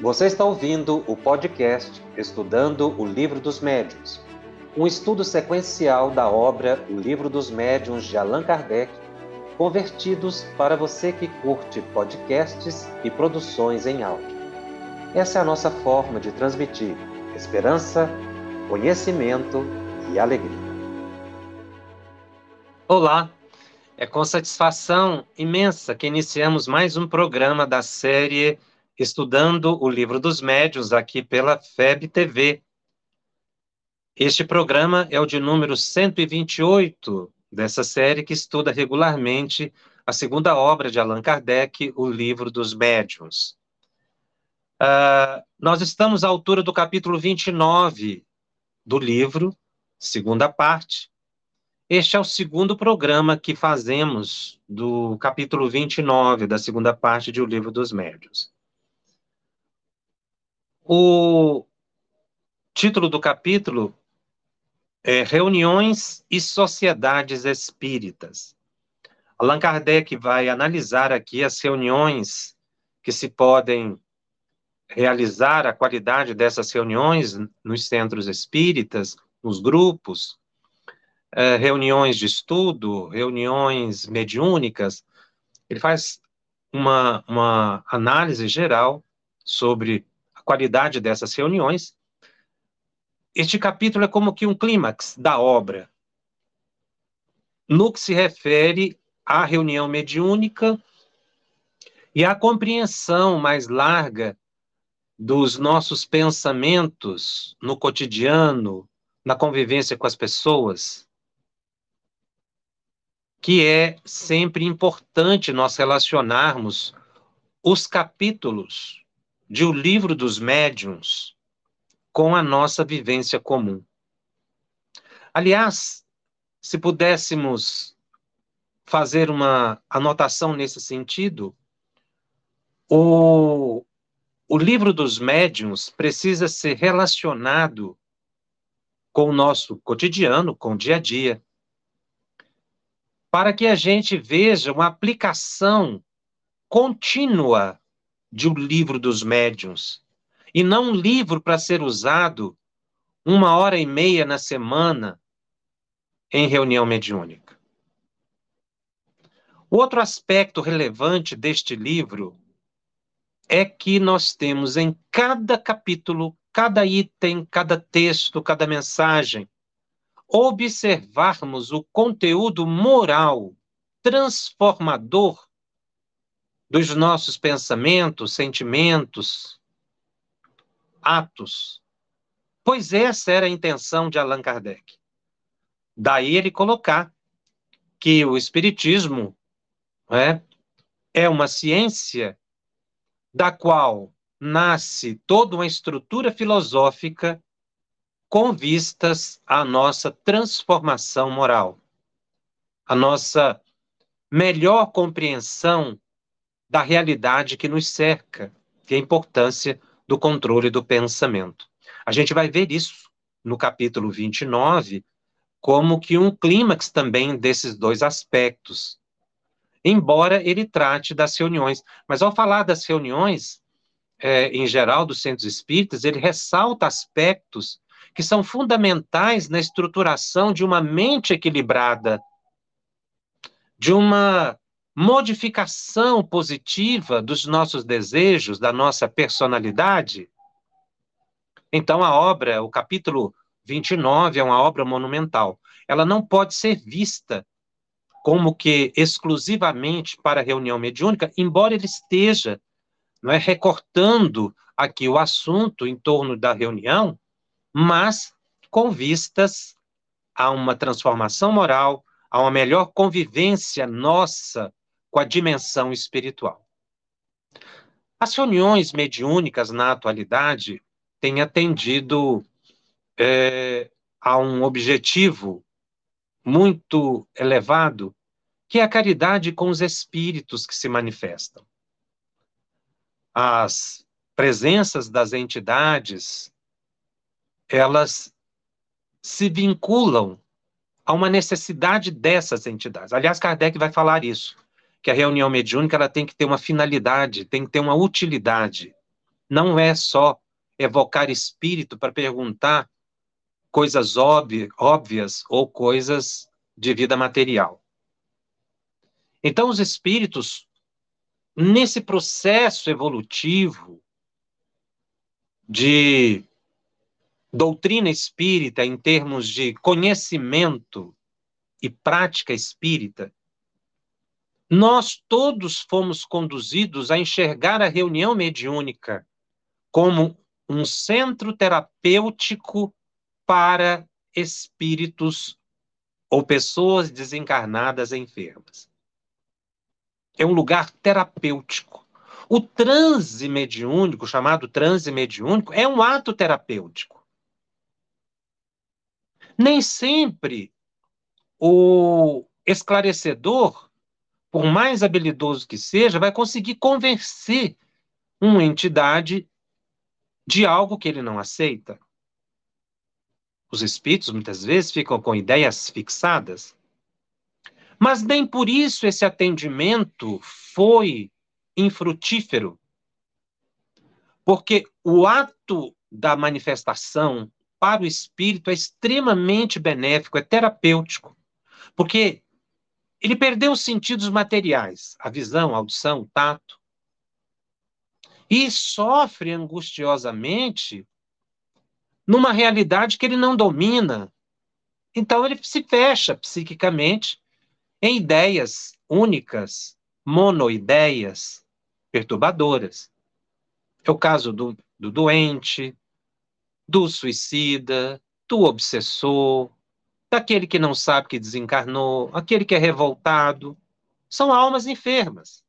Você está ouvindo o podcast Estudando o Livro dos Médiuns, um estudo sequencial da obra O Livro dos Médiuns de Allan Kardec, convertidos para você que curte podcasts e produções em áudio. Essa é a nossa forma de transmitir esperança, conhecimento e alegria. Olá, é com satisfação imensa que iniciamos mais um programa da série estudando o livro dos médios aqui pela FEB TV. Este programa é o de número 128 dessa série que estuda regularmente a segunda obra de Allan Kardec, o livro dos médiuns. Uh, nós estamos à altura do capítulo 29 do livro, segunda parte. Este é o segundo programa que fazemos do capítulo 29 da segunda parte de O Livro dos Médiuns. O título do capítulo é Reuniões e Sociedades Espíritas. Allan Kardec vai analisar aqui as reuniões que se podem realizar, a qualidade dessas reuniões nos centros espíritas, nos grupos, é, reuniões de estudo, reuniões mediúnicas. Ele faz uma, uma análise geral sobre qualidade dessas reuniões. Este capítulo é como que um clímax da obra, no que se refere à reunião mediúnica e à compreensão mais larga dos nossos pensamentos no cotidiano, na convivência com as pessoas, que é sempre importante nós relacionarmos os capítulos de O Livro dos Médiuns com a nossa vivência comum. Aliás, se pudéssemos fazer uma anotação nesse sentido, o, o livro dos médiuns precisa ser relacionado com o nosso cotidiano, com o dia a dia, para que a gente veja uma aplicação contínua de O Livro dos Médiuns, e não um livro para ser usado uma hora e meia na semana em reunião mediúnica. Outro aspecto relevante deste livro é que nós temos em cada capítulo, cada item, cada texto, cada mensagem, observarmos o conteúdo moral transformador dos nossos pensamentos, sentimentos, atos. Pois essa era a intenção de Allan Kardec. Daí ele colocar que o Espiritismo é, é uma ciência da qual nasce toda uma estrutura filosófica com vistas à nossa transformação moral, a nossa melhor compreensão da realidade que nos cerca, e a importância do controle do pensamento. A gente vai ver isso no capítulo 29, como que um clímax também desses dois aspectos. Embora ele trate das reuniões, mas ao falar das reuniões, é, em geral, dos centros espíritas, ele ressalta aspectos que são fundamentais na estruturação de uma mente equilibrada, de uma modificação positiva dos nossos desejos, da nossa personalidade. Então, a obra, o capítulo 29, é uma obra monumental. Ela não pode ser vista como que exclusivamente para reunião mediúnica, embora ele esteja não é, recortando aqui o assunto em torno da reunião, mas com vistas a uma transformação moral, a uma melhor convivência nossa com a dimensão espiritual. As reuniões mediúnicas na atualidade têm atendido é, a um objetivo muito elevado, que é a caridade com os espíritos que se manifestam. As presenças das entidades, elas se vinculam a uma necessidade dessas entidades. Aliás, Kardec vai falar isso que a reunião mediúnica ela tem que ter uma finalidade, tem que ter uma utilidade. não é só evocar espírito para perguntar coisas óbvias ou coisas de vida material. Então, os espíritos, nesse processo evolutivo de doutrina espírita em termos de conhecimento e prática espírita, nós todos fomos conduzidos a enxergar a reunião mediúnica como um centro terapêutico para espíritos ou pessoas desencarnadas enfermas. É um lugar terapêutico. O transe mediúnico, chamado transe mediúnico, é um ato terapêutico. Nem sempre o esclarecedor, por mais habilidoso que seja, vai conseguir convencer uma entidade de algo que ele não aceita. Os espíritos muitas vezes ficam com ideias fixadas. Mas nem por isso esse atendimento foi infrutífero. Porque o ato da manifestação para o espírito é extremamente benéfico, é terapêutico. Porque ele perdeu os sentidos materiais, a visão, a audição, o tato e sofre angustiosamente numa realidade que ele não domina. Então ele se fecha psiquicamente em ideias únicas, monoideias, perturbadoras. É o caso do, do doente, do suicida, do obsessor, daquele que não sabe que desencarnou, aquele que é revoltado. São almas enfermas.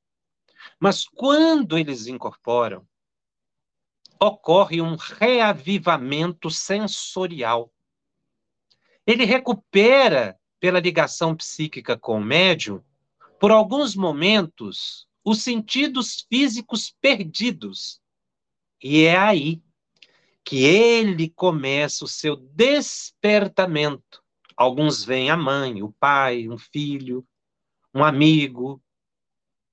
Mas quando eles incorporam, ocorre um reavivamento sensorial. Ele recupera, pela ligação psíquica com o médium, por alguns momentos, os sentidos físicos perdidos. E é aí que ele começa o seu despertamento. Alguns veem a mãe, o pai, um filho, um amigo,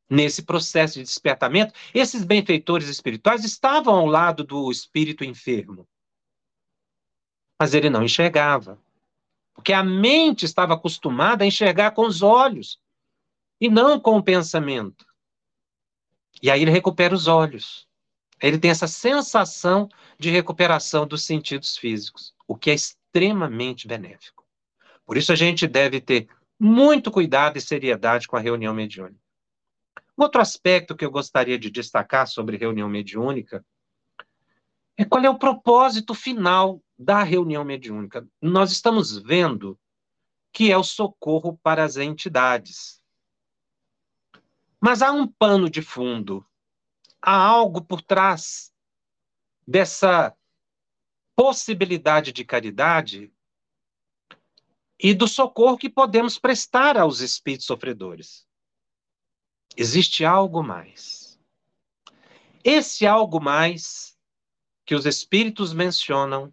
nesse processo de despertamento, esses benfeitores espirituais estavam ao lado do espírito enfermo. Mas ele não enxergava. Porque a mente estava acostumada a enxergar com os olhos e não com o pensamento. E aí ele recupera os olhos. Ele tem essa sensação de recuperação dos sentidos físicos, o que é extremamente benéfico. Por isso a gente deve ter muito cuidado e seriedade com a reunião mediúnica. Outro aspecto que eu gostaria de destacar sobre reunião mediúnica é qual é o propósito final da reunião mediúnica. Nós estamos vendo que é o socorro para as entidades. Mas há um pano de fundo, há algo por trás dessa possibilidade de caridade e do socorro que podemos prestar aos espíritos sofredores. Existe algo mais. Esse algo mais que os Espíritos mencionam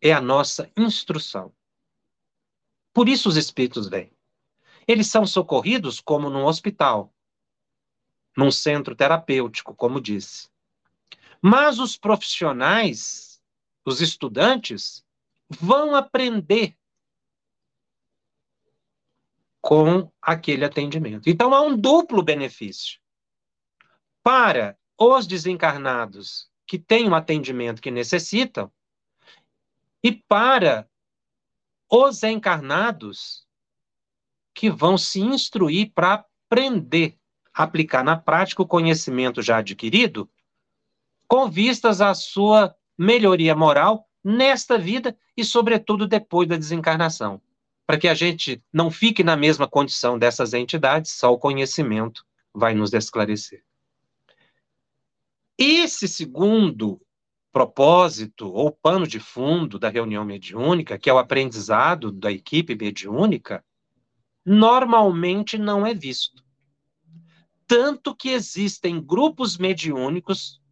é a nossa instrução. Por isso os Espíritos vêm. Eles são socorridos como num hospital, num centro terapêutico, como disse. Mas os profissionais, os estudantes, vão aprender com aquele atendimento. Então há um duplo benefício. Para os desencarnados que têm um atendimento que necessitam, e para os encarnados que vão se instruir para aprender, aplicar na prática o conhecimento já adquirido, com vistas à sua melhoria moral nesta vida e, sobretudo, depois da desencarnação para que a gente não fique na mesma condição dessas entidades, só o conhecimento vai nos esclarecer. Esse segundo propósito ou pano de fundo da reunião mediúnica, que é o aprendizado da equipe mediúnica, normalmente não é visto. Tanto que existem grupos mediúnicos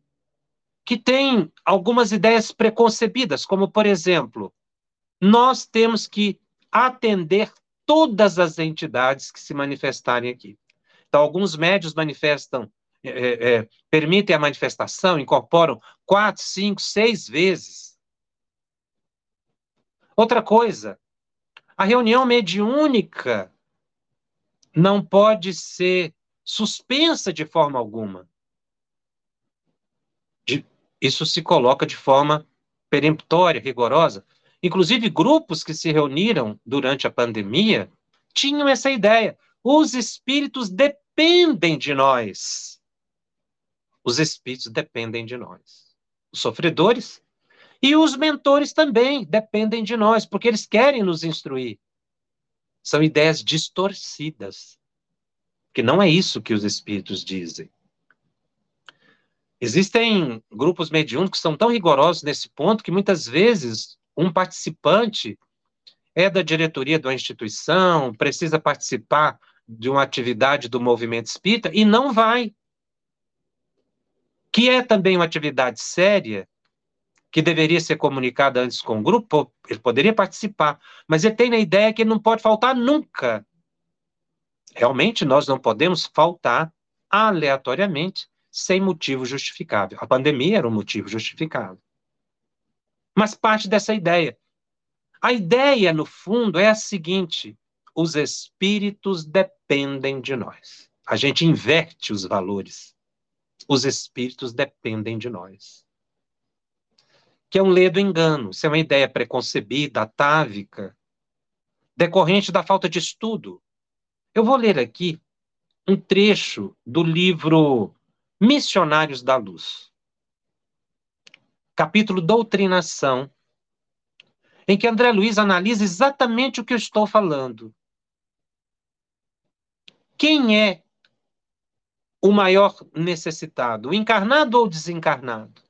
que têm algumas ideias preconcebidas, como, por exemplo, nós temos que atender todas as entidades que se manifestarem aqui. Então, alguns médios manifestam é, é, permitem a manifestação, incorporam quatro, cinco, seis vezes. Outra coisa, a reunião mediúnica não pode ser suspensa de forma alguma. De, isso se coloca de forma peremptória, rigorosa. Inclusive, grupos que se reuniram durante a pandemia tinham essa ideia. Os espíritos dependem de nós. Os espíritos dependem de nós. Os sofredores e os mentores também dependem de nós, porque eles querem nos instruir. São ideias distorcidas, que não é isso que os espíritos dizem. Existem grupos mediúnicos que são tão rigorosos nesse ponto que muitas vezes um participante é da diretoria de uma instituição, precisa participar de uma atividade do movimento espírita e não vai. Que é também uma atividade séria, que deveria ser comunicada antes com o grupo, ele poderia participar, mas ele tem a ideia que ele não pode faltar nunca. Realmente, nós não podemos faltar aleatoriamente, sem motivo justificável. A pandemia era um motivo justificável. Mas parte dessa ideia. A ideia, no fundo, é a seguinte: os espíritos dependem de nós. A gente inverte os valores. Os espíritos dependem de nós que é um ledo engano. Isso é uma ideia preconcebida, atávica, decorrente da falta de estudo. Eu vou ler aqui um trecho do livro Missionários da Luz, capítulo Doutrinação, em que André Luiz analisa exatamente o que eu estou falando. Quem é o maior necessitado, encarnado ou desencarnado?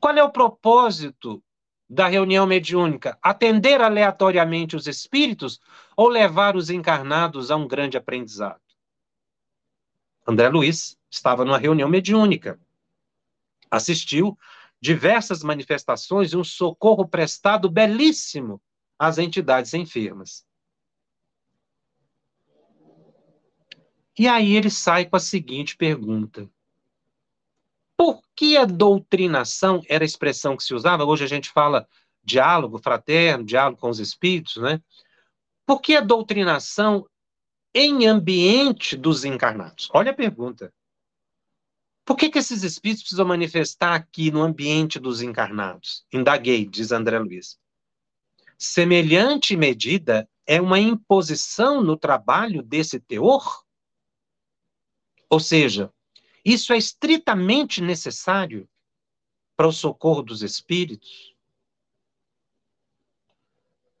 Qual é o propósito da reunião mediúnica? Atender aleatoriamente os espíritos ou levar os encarnados a um grande aprendizado? André Luiz estava numa reunião mediúnica. Assistiu diversas manifestações e um socorro prestado belíssimo às entidades enfermas. E aí ele sai com a seguinte pergunta: por que a doutrinação era a expressão que se usava? Hoje a gente fala diálogo fraterno, diálogo com os espíritos, né? Por que a doutrinação em ambiente dos encarnados? Olha a pergunta. Por que, que esses espíritos precisam manifestar aqui no ambiente dos encarnados? Indaguei, diz André Luiz. Semelhante medida é uma imposição no trabalho desse teor? Ou seja, isso é estritamente necessário para o socorro dos espíritos?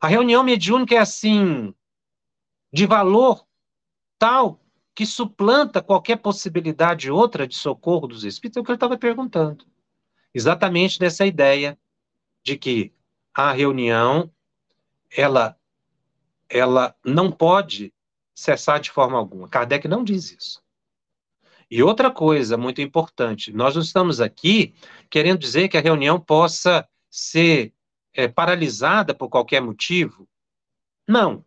A reunião mediúnica é assim, de valor tal que suplanta qualquer possibilidade outra de socorro dos espíritos? É o que ele estava perguntando. Exatamente nessa ideia de que a reunião ela ela não pode cessar de forma alguma. Kardec não diz isso. E outra coisa muito importante, nós não estamos aqui querendo dizer que a reunião possa ser é, paralisada por qualquer motivo. Não.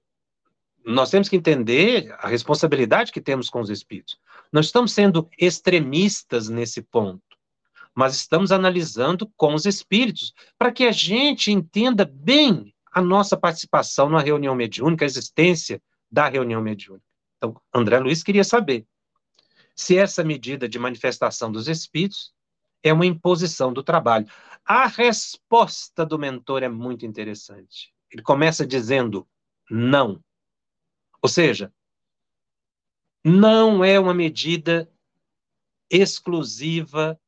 Nós temos que entender a responsabilidade que temos com os espíritos. Não estamos sendo extremistas nesse ponto, mas estamos analisando com os espíritos para que a gente entenda bem a nossa participação na reunião mediúnica, a existência da reunião mediúnica. Então, André Luiz queria saber se essa medida de manifestação dos espíritos é uma imposição do trabalho. A resposta do mentor é muito interessante. Ele começa dizendo não. Ou seja, não é uma medida exclusiva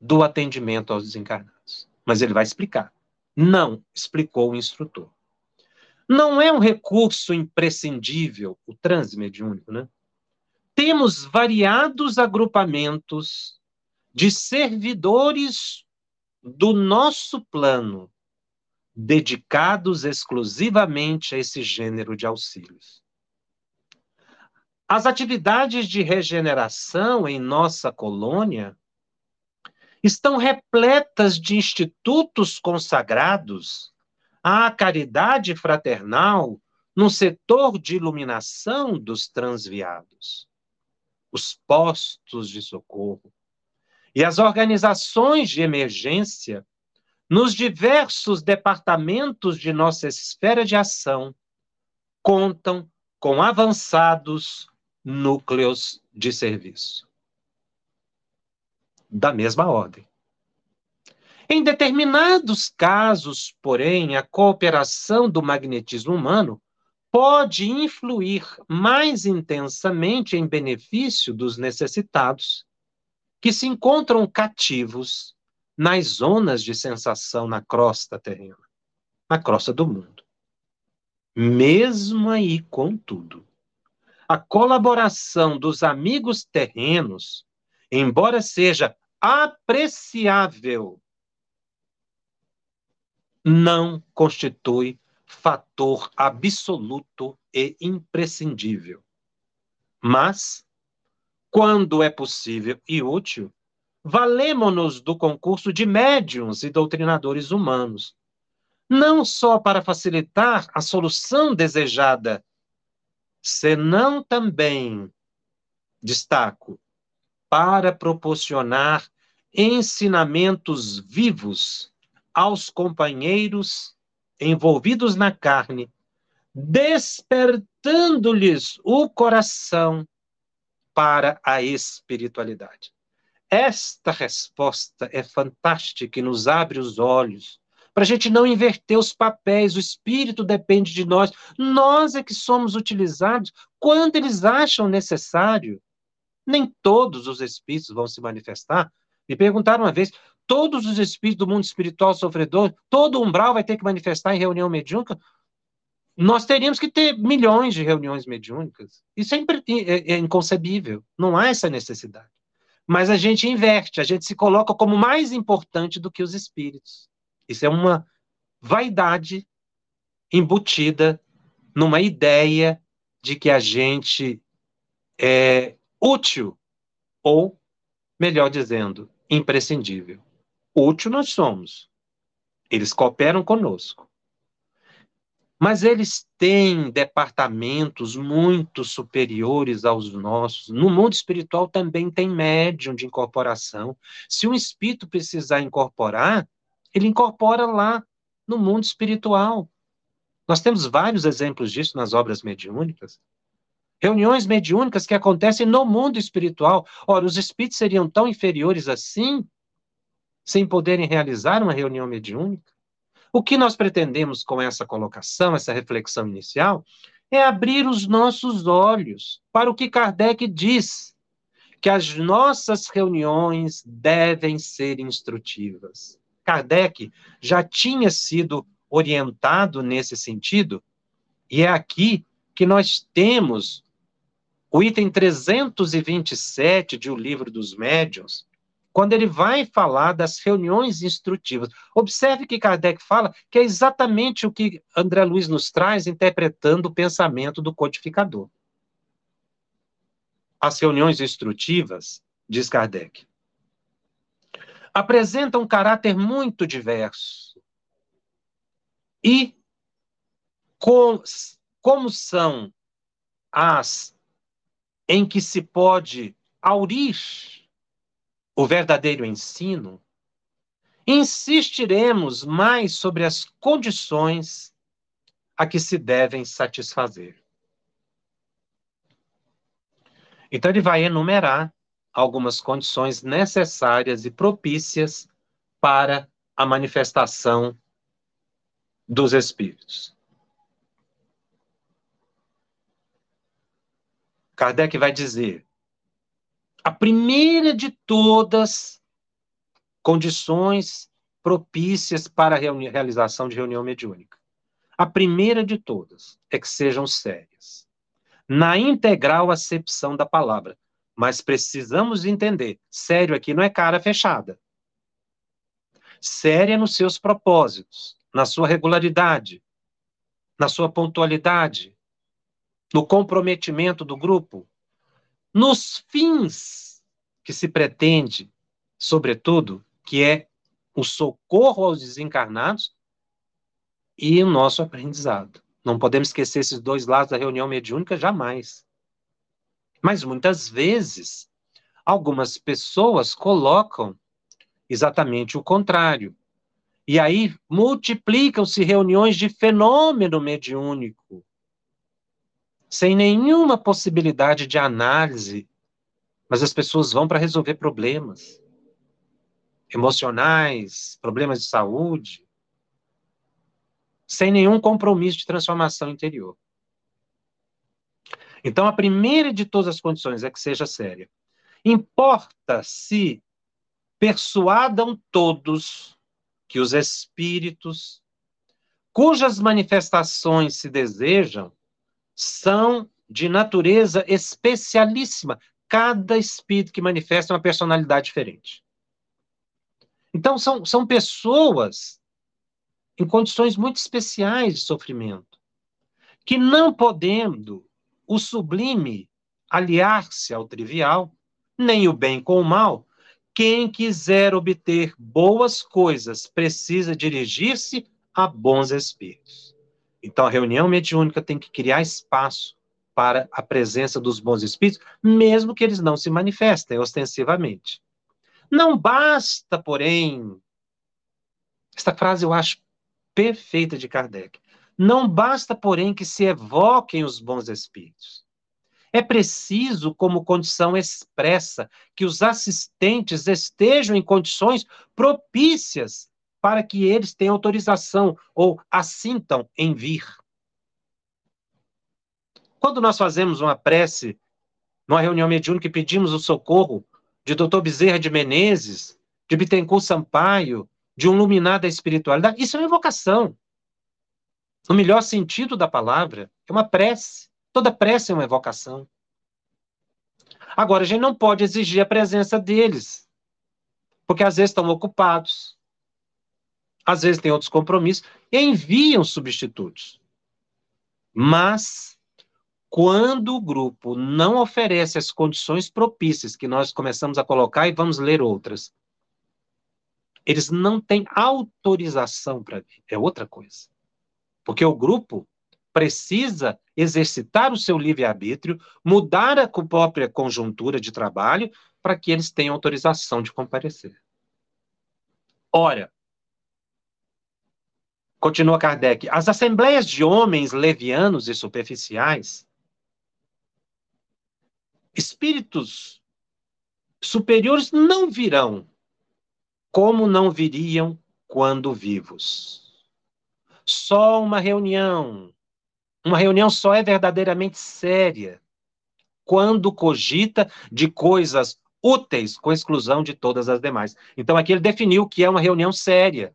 do atendimento aos desencarnados. Mas ele vai explicar. Não, explicou o instrutor. Não é um recurso imprescindível o transe mediúnico, né? temos variados agrupamentos de servidores do nosso plano, dedicados exclusivamente a esse gênero de auxílios. As atividades de regeneração em nossa colônia estão repletas de institutos consagrados à caridade fraternal no setor de iluminação dos transviados. os postos de socorro e as organizações de emergência nos diversos departamentos de nossa esfera de ação contam com avançados núcleos de serviço. Da mesma ordem. Em determinados casos, porém, a cooperação do magnetismo humano pode influir mais intensamente em benefício dos necessitados que se encontram cativos nas zonas de sensação na crosta terrena, na crosta do mundo. Mesmo aí, contudo, a colaboração dos amigos terrenos, embora seja apreciável, não constitui fator absoluto e imprescindível. Mas, quando é possível e útil, valemo-nos do concurso de médiums e doutrinadores humanos, não só para facilitar a solução desejada, senão também, destaco, para proporcionar ensinamentos vivos aos companheiros envolvidos na carne, despertando-lhes o coração para a espiritualidade. Esta resposta é fantástica e nos abre os olhos para a gente não inverter os papéis. O espírito depende de nós. Nós é que somos utilizados quando eles acham necessário. Nem todos os espíritos vão se manifestar. Me perguntaram uma vez: todos os espíritos do mundo espiritual sofredor, todo umbral vai ter que manifestar em reunião mediúnica? Nós teríamos que ter milhões de reuniões mediúnicas. Isso é, é, é inconcebível. Não há essa necessidade. Mas a gente inverte, a gente se coloca como mais importante do que os espíritos. Isso é uma vaidade embutida numa ideia de que a gente é útil, ou, melhor dizendo, imprescindível. Útil nós somos. Eles cooperam conosco. Mas eles têm departamentos muito superiores aos nossos. No mundo espiritual também tem médium de incorporação. Se um espírito precisar incorporar, ele incorpora lá no mundo espiritual. Nós temos vários exemplos disso nas obras mediúnicas. Reuniões mediúnicas que acontecem no mundo espiritual. Ora, os espíritos seriam tão inferiores assim, sem poderem realizar uma reunião mediúnica? O que nós pretendemos com essa colocação, essa reflexão inicial, é abrir os nossos olhos para o que Kardec diz, que as nossas reuniões devem ser instrutivas. Kardec já tinha sido orientado nesse sentido, e é aqui que nós temos o item 327 de O Livro dos Médiuns, quando ele vai falar das reuniões instrutivas. Observe que Kardec fala que é exatamente o que André Luiz nos traz, interpretando o pensamento do codificador. As reuniões instrutivas, diz Kardec, apresentam um caráter muito diverso. E com, como são as em que se pode aurir o verdadeiro ensino, insistiremos mais sobre as condições a que se devem satisfazer. Então, ele vai enumerar algumas condições necessárias e propícias para a manifestação dos espíritos. Kardec vai dizer: a primeira de todas condições propícias para a realização de reunião mediúnica. A primeira de todas é que sejam sérias. Na integral acepção da palavra. Mas precisamos entender: sério aqui não é cara fechada. Séria nos seus propósitos, na sua regularidade, na sua pontualidade, no comprometimento do grupo, nos fins que se pretende, sobretudo, que é o socorro aos desencarnados e o nosso aprendizado. Não podemos esquecer esses dois lados da reunião mediúnica jamais. Mas muitas vezes, algumas pessoas colocam exatamente o contrário. E aí multiplicam-se reuniões de fenômeno mediúnico, sem nenhuma possibilidade de análise, mas as pessoas vão para resolver problemas emocionais, problemas de saúde, sem nenhum compromisso de transformação interior. Então, a primeira de todas as condições é que seja séria. Importa se persuadam todos que os espíritos, cujas manifestações se desejam, são de natureza especialíssima. Cada espírito que manifesta uma personalidade diferente. Então, são, são pessoas em condições muito especiais de sofrimento, que não podendo o sublime aliar-se ao trivial, nem o bem com o mal, quem quiser obter boas coisas precisa dirigir-se a bons espíritos. Então, a reunião mediúnica tem que criar espaço para a presença dos bons espíritos, mesmo que eles não se manifestem ostensivamente. Não basta, porém, esta frase eu acho perfeita de Kardec. Não basta, porém, que se evoquem os bons espíritos. É preciso, como condição expressa, que os assistentes estejam em condições propícias para que eles tenham autorização ou assintam em vir. Quando nós fazemos uma prece, numa reunião mediúnica e pedimos o socorro de Dr. Bezerra de Menezes, de Bittencourt Sampaio, de um luminar da espiritualidade, isso é uma evocação no melhor sentido da palavra, é uma prece. Toda prece é uma evocação. Agora, a gente não pode exigir a presença deles, porque às vezes estão ocupados, às vezes têm outros compromissos, e enviam substitutos. Mas, quando o grupo não oferece as condições propícias que nós começamos a colocar, e vamos ler outras, eles não têm autorização para vir. É outra coisa. Porque o grupo precisa exercitar o seu livre-arbítrio, mudar a própria conjuntura de trabalho para que eles tenham autorização de comparecer. Ora, continua Kardec, as assembleias de homens levianos e superficiais, espíritos superiores não virão, como não viriam quando vivos. Só uma reunião, uma reunião só é verdadeiramente séria quando cogita de coisas úteis, com exclusão de todas as demais. Então aqui ele definiu que é uma reunião séria.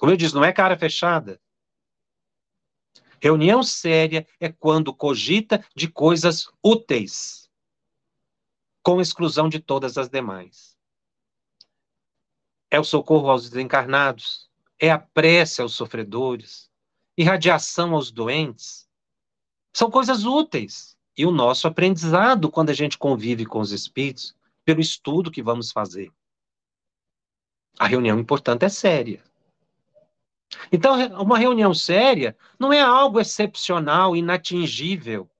Como eu disse, não é cara fechada. Reunião séria é quando cogita de coisas úteis, com exclusão de todas as demais. É o socorro aos desencarnados, é a prece aos sofredores, irradiação aos doentes. São coisas úteis. E o nosso aprendizado quando a gente convive com os espíritos, pelo estudo que vamos fazer. A reunião importante é séria. Então, uma reunião séria não é algo excepcional, inatingível.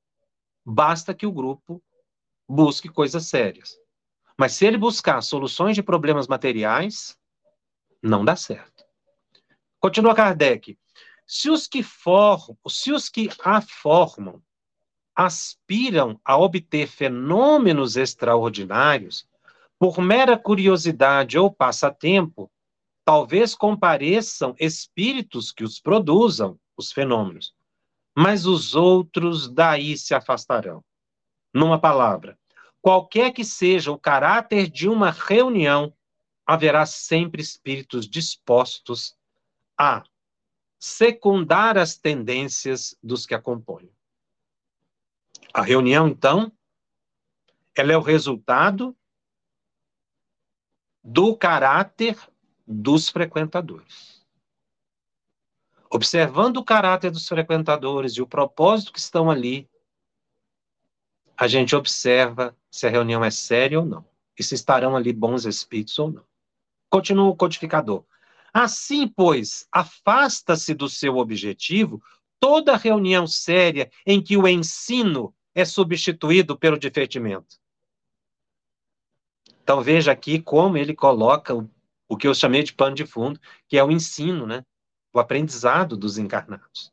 Basta que o grupo busque coisas sérias. Mas se ele buscar soluções de problemas materiais, não dá certo. Continua Kardec. Se os que formam, se os que a formam aspiram a obter fenômenos extraordinários, por mera curiosidade ou passatempo, talvez compareçam espíritos que os produzam, os fenômenos, mas os outros daí se afastarão. Numa palavra, qualquer que seja o caráter de uma reunião, haverá sempre espíritos dispostos a secundar as tendências dos que a compõem. A reunião, então, ela é o resultado do caráter dos frequentadores. Observando o caráter dos frequentadores e o propósito que estão ali, a gente observa se a reunião é séria ou não, e se estarão ali bons espíritos ou não. Continua o codificador. Assim, pois, afasta-se do seu objetivo toda reunião séria em que o ensino é substituído pelo divertimento? Então veja aqui como ele coloca o, o que eu chamei de pano de fundo, que é o ensino, né? O aprendizado dos encarnados.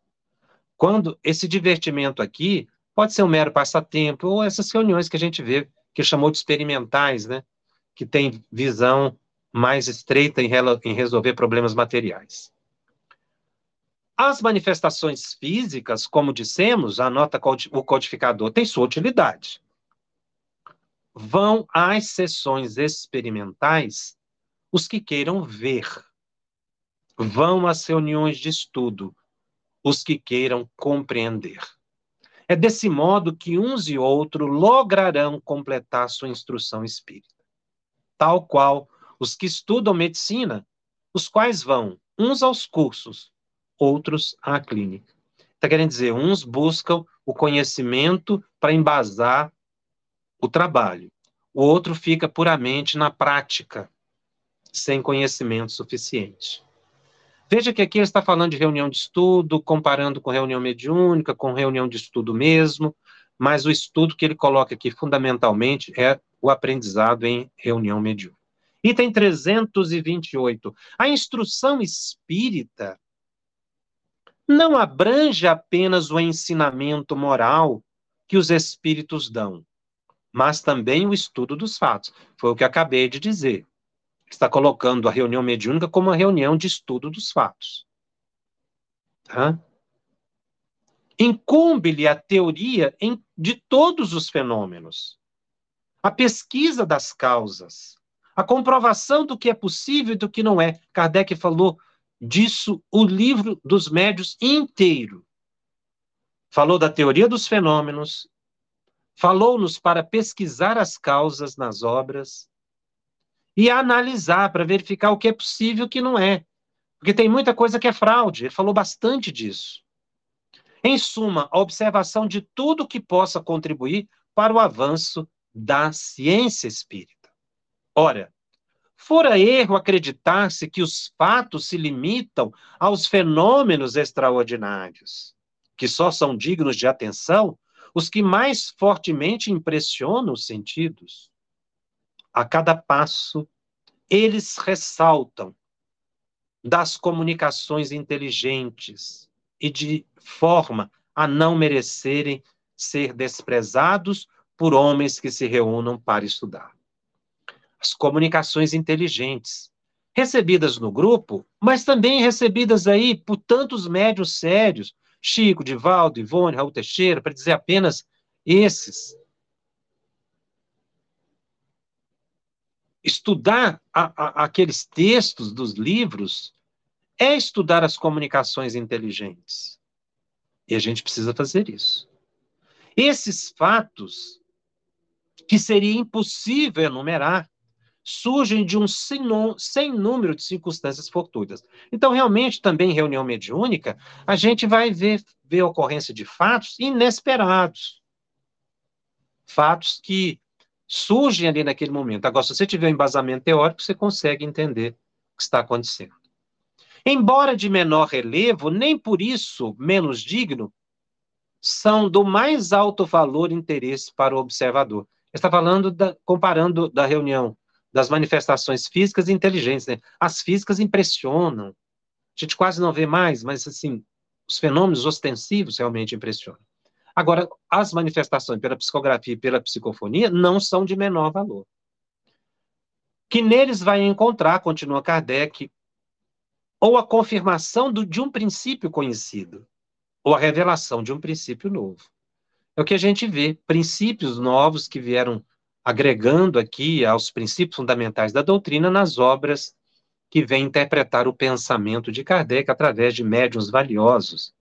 Quando esse divertimento aqui pode ser um mero passatempo, ou essas reuniões que a gente vê, que chamou de experimentais, né? Que tem visão mais estreita em, em resolver problemas materiais. As manifestações físicas, como dissemos, a nota o codificador tem sua utilidade. Vão às sessões experimentais os que queiram ver. Vão às reuniões de estudo os que queiram compreender. É desse modo que uns e outros lograrão completar sua instrução espírita. Tal qual os que estudam medicina, os quais vão uns aos cursos, outros à clínica. Está querendo dizer, uns buscam o conhecimento para embasar o trabalho, o outro fica puramente na prática, sem conhecimento suficiente. Veja que aqui ele está falando de reunião de estudo, comparando com reunião mediúnica, com reunião de estudo mesmo, mas o estudo que ele coloca aqui fundamentalmente é o aprendizado em reunião mediúnica. Item 328. A instrução espírita não abrange apenas o ensinamento moral que os espíritos dão, mas também o estudo dos fatos. Foi o que acabei de dizer. Está colocando a reunião mediúnica como uma reunião de estudo dos fatos. Tá? Incumbe-lhe a teoria em, de todos os fenômenos, a pesquisa das causas, a comprovação do que é possível e do que não é. Kardec falou disso o livro dos médios inteiro. Falou da teoria dos fenômenos, falou-nos para pesquisar as causas nas obras e analisar para verificar o que é possível e o que não é. Porque tem muita coisa que é fraude, ele falou bastante disso. Em suma, a observação de tudo que possa contribuir para o avanço da ciência espírita. Ora, fora erro acreditar-se que os fatos se limitam aos fenômenos extraordinários, que só são dignos de atenção os que mais fortemente impressionam os sentidos. A cada passo, eles ressaltam das comunicações inteligentes e de forma a não merecerem ser desprezados por homens que se reúnam para estudar as comunicações inteligentes, recebidas no grupo, mas também recebidas aí por tantos médios sérios, Chico, Divaldo, Ivone, Raul Teixeira, para dizer apenas esses. Estudar a, a, aqueles textos dos livros é estudar as comunicações inteligentes. E a gente precisa fazer isso. Esses fatos, que seria impossível enumerar, surgem de um sem, número de circunstâncias fortuitas. Então, realmente, também em reunião mediúnica, a gente vai ver, ver ocorrência de fatos inesperados. Fatos que surgem ali naquele momento. Agora, se você tiver um embasamento teórico, você consegue entender o que está acontecendo. Embora de menor relevo, nem por isso menos digno, são do mais alto valor e interesse para o observador. Está falando, da, comparando da reunião das manifestações físicas e inteligentes. Né? As físicas impressionam. A gente quase não vê mais, mas assim, os fenômenos ostensivos realmente impressionam. Agora, as manifestações pela psicografia e pela psicofonia não são de menor valor. Que neles vai encontrar, continua Kardec, ou a confirmação do, de um princípio conhecido, ou a revelação de um princípio novo. É o que a gente vê, princípios novos que vieram agregando aqui aos princípios fundamentais da doutrina nas obras que vêm interpretar o pensamento de Kardec através de médiuns valiosos.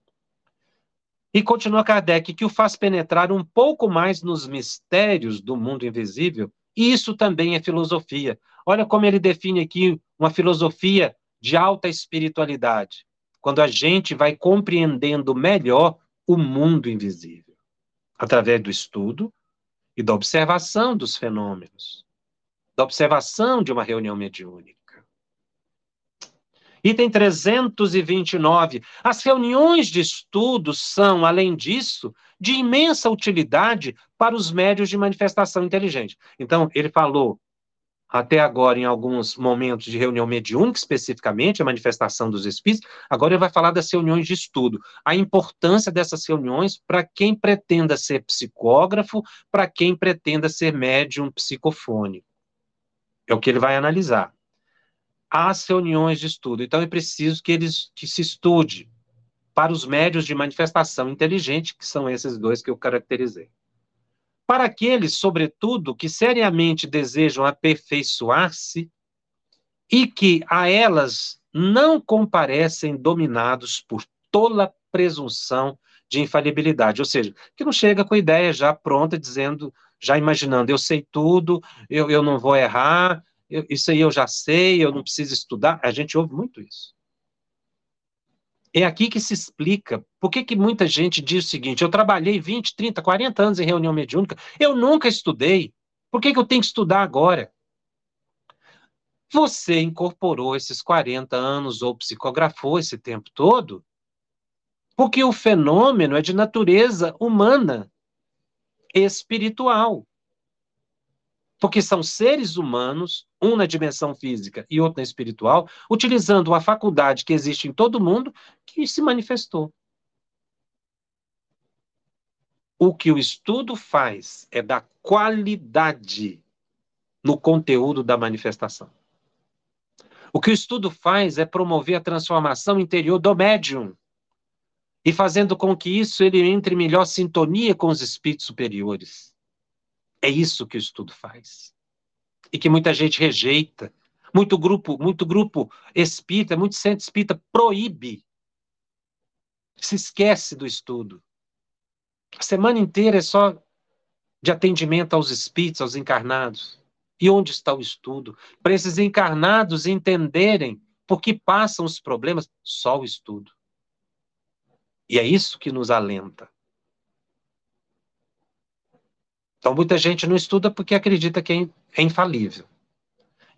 E continua Kardec que o faz penetrar um pouco mais nos mistérios do mundo invisível, e isso também é filosofia. Olha como ele define aqui uma filosofia de alta espiritualidade, quando a gente vai compreendendo melhor o mundo invisível, através do estudo, e da observação dos fenômenos, da observação de uma reunião mediúnica. Item 329. As reuniões de estudo são, além disso, de imensa utilidade para os médios de manifestação inteligente. Então, ele falou até agora em alguns momentos de reunião mediúnica, especificamente a manifestação dos espíritos, agora ele vai falar das reuniões de estudo, a importância dessas reuniões para quem pretenda ser psicógrafo, para quem pretenda ser médium psicofônico. É o que ele vai analisar. As reuniões de estudo. Então é preciso que eles que se estude para os médios de manifestação inteligente, que são esses dois que eu caracterizei. Para aqueles, sobretudo, que seriamente desejam aperfeiçoar-se e que a elas não comparecem dominados por tola presunção de infalibilidade, ou seja, que não chega com a ideia já pronta, dizendo, já imaginando, eu sei tudo, eu, eu não vou errar, eu, isso aí eu já sei, eu não preciso estudar. A gente ouve muito isso. É aqui que se explica por que, que muita gente diz o seguinte: eu trabalhei 20, 30, 40 anos em reunião mediúnica, eu nunca estudei. Por que, que eu tenho que estudar agora? Você incorporou esses 40 anos ou psicografou esse tempo todo, porque o fenômeno é de natureza humana, espiritual. Porque são seres humanos, um na dimensão física e outro na espiritual, utilizando uma faculdade que existe em todo mundo, que se manifestou. O que o estudo faz é dar qualidade no conteúdo da manifestação. O que o estudo faz é promover a transformação interior do médium e fazendo com que isso ele entre em melhor sintonia com os espíritos superiores. É isso que o estudo faz. E que muita gente rejeita. Muito grupo, muito grupo espírita, muito centro espírita proíbe. Se esquece do estudo. A semana inteira é só de atendimento aos espíritos, aos encarnados. E onde está o estudo? Para esses encarnados entenderem por que passam os problemas, só o estudo. E é isso que nos alenta. Então, muita gente não estuda porque acredita que é, é infalível.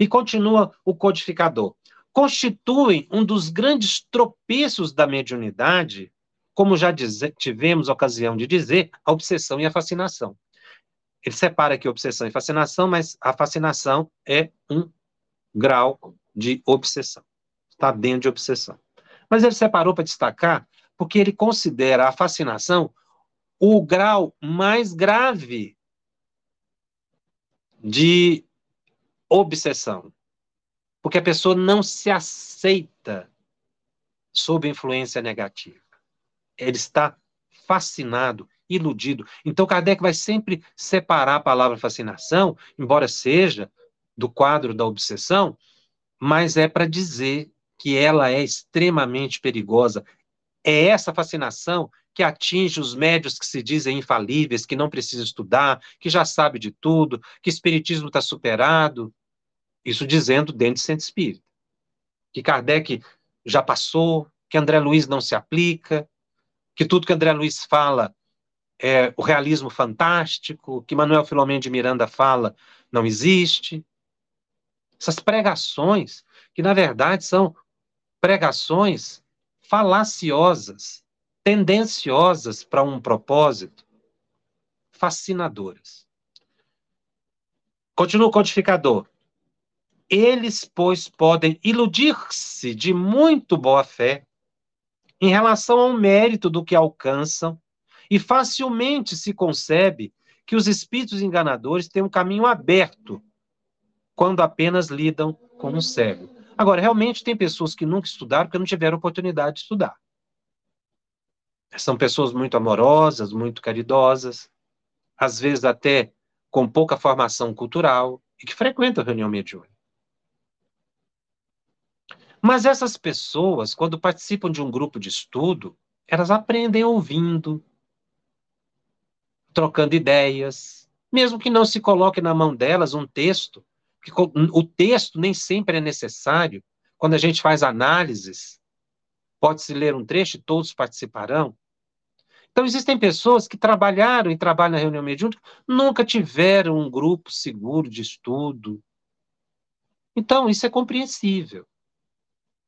E continua o codificador. Constituem um dos grandes tropeços da mediunidade, como já dize, tivemos ocasião de dizer, a obsessão e a fascinação. Ele separa aqui obsessão e fascinação, mas a fascinação é um grau de obsessão. Está dentro de obsessão. Mas ele separou para destacar porque ele considera a fascinação o grau mais grave de obsessão. Porque a pessoa não se aceita sob influência negativa. Ele está fascinado, iludido. Então, Kardec vai sempre separar a palavra fascinação, embora seja do quadro da obsessão, mas é para dizer que ela é extremamente perigosa. É essa fascinação que atinge os médios que se dizem infalíveis, que não precisam estudar, que já sabe de tudo, que espiritismo está superado. Isso dizendo dentro de centro espírita. Que Kardec já passou, que André Luiz não se aplica, que tudo que André Luiz fala é o realismo fantástico, que Manuel Filomeno de Miranda fala não existe. Essas pregações, que na verdade são pregações falaciosas, tendenciosas para um propósito, fascinadoras. Continua o codificador. Eles, pois, podem iludir-se de muito boa fé em relação ao mérito do que alcançam e facilmente se concebe que os espíritos enganadores têm um caminho aberto quando apenas lidam com um cego. Agora, realmente tem pessoas que nunca estudaram porque não tiveram oportunidade de estudar. São pessoas muito amorosas, muito caridosas, às vezes até com pouca formação cultural e que frequentam a reunião mediúnica. Mas essas pessoas, quando participam de um grupo de estudo, elas aprendem ouvindo, trocando ideias, mesmo que não se coloque na mão delas um texto, o texto nem sempre é necessário. Quando a gente faz análises, Pode-se ler um trecho todos participarão? Então, existem pessoas que trabalharam e trabalham na reunião mediúnica, nunca tiveram um grupo seguro de estudo. Então, isso é compreensível.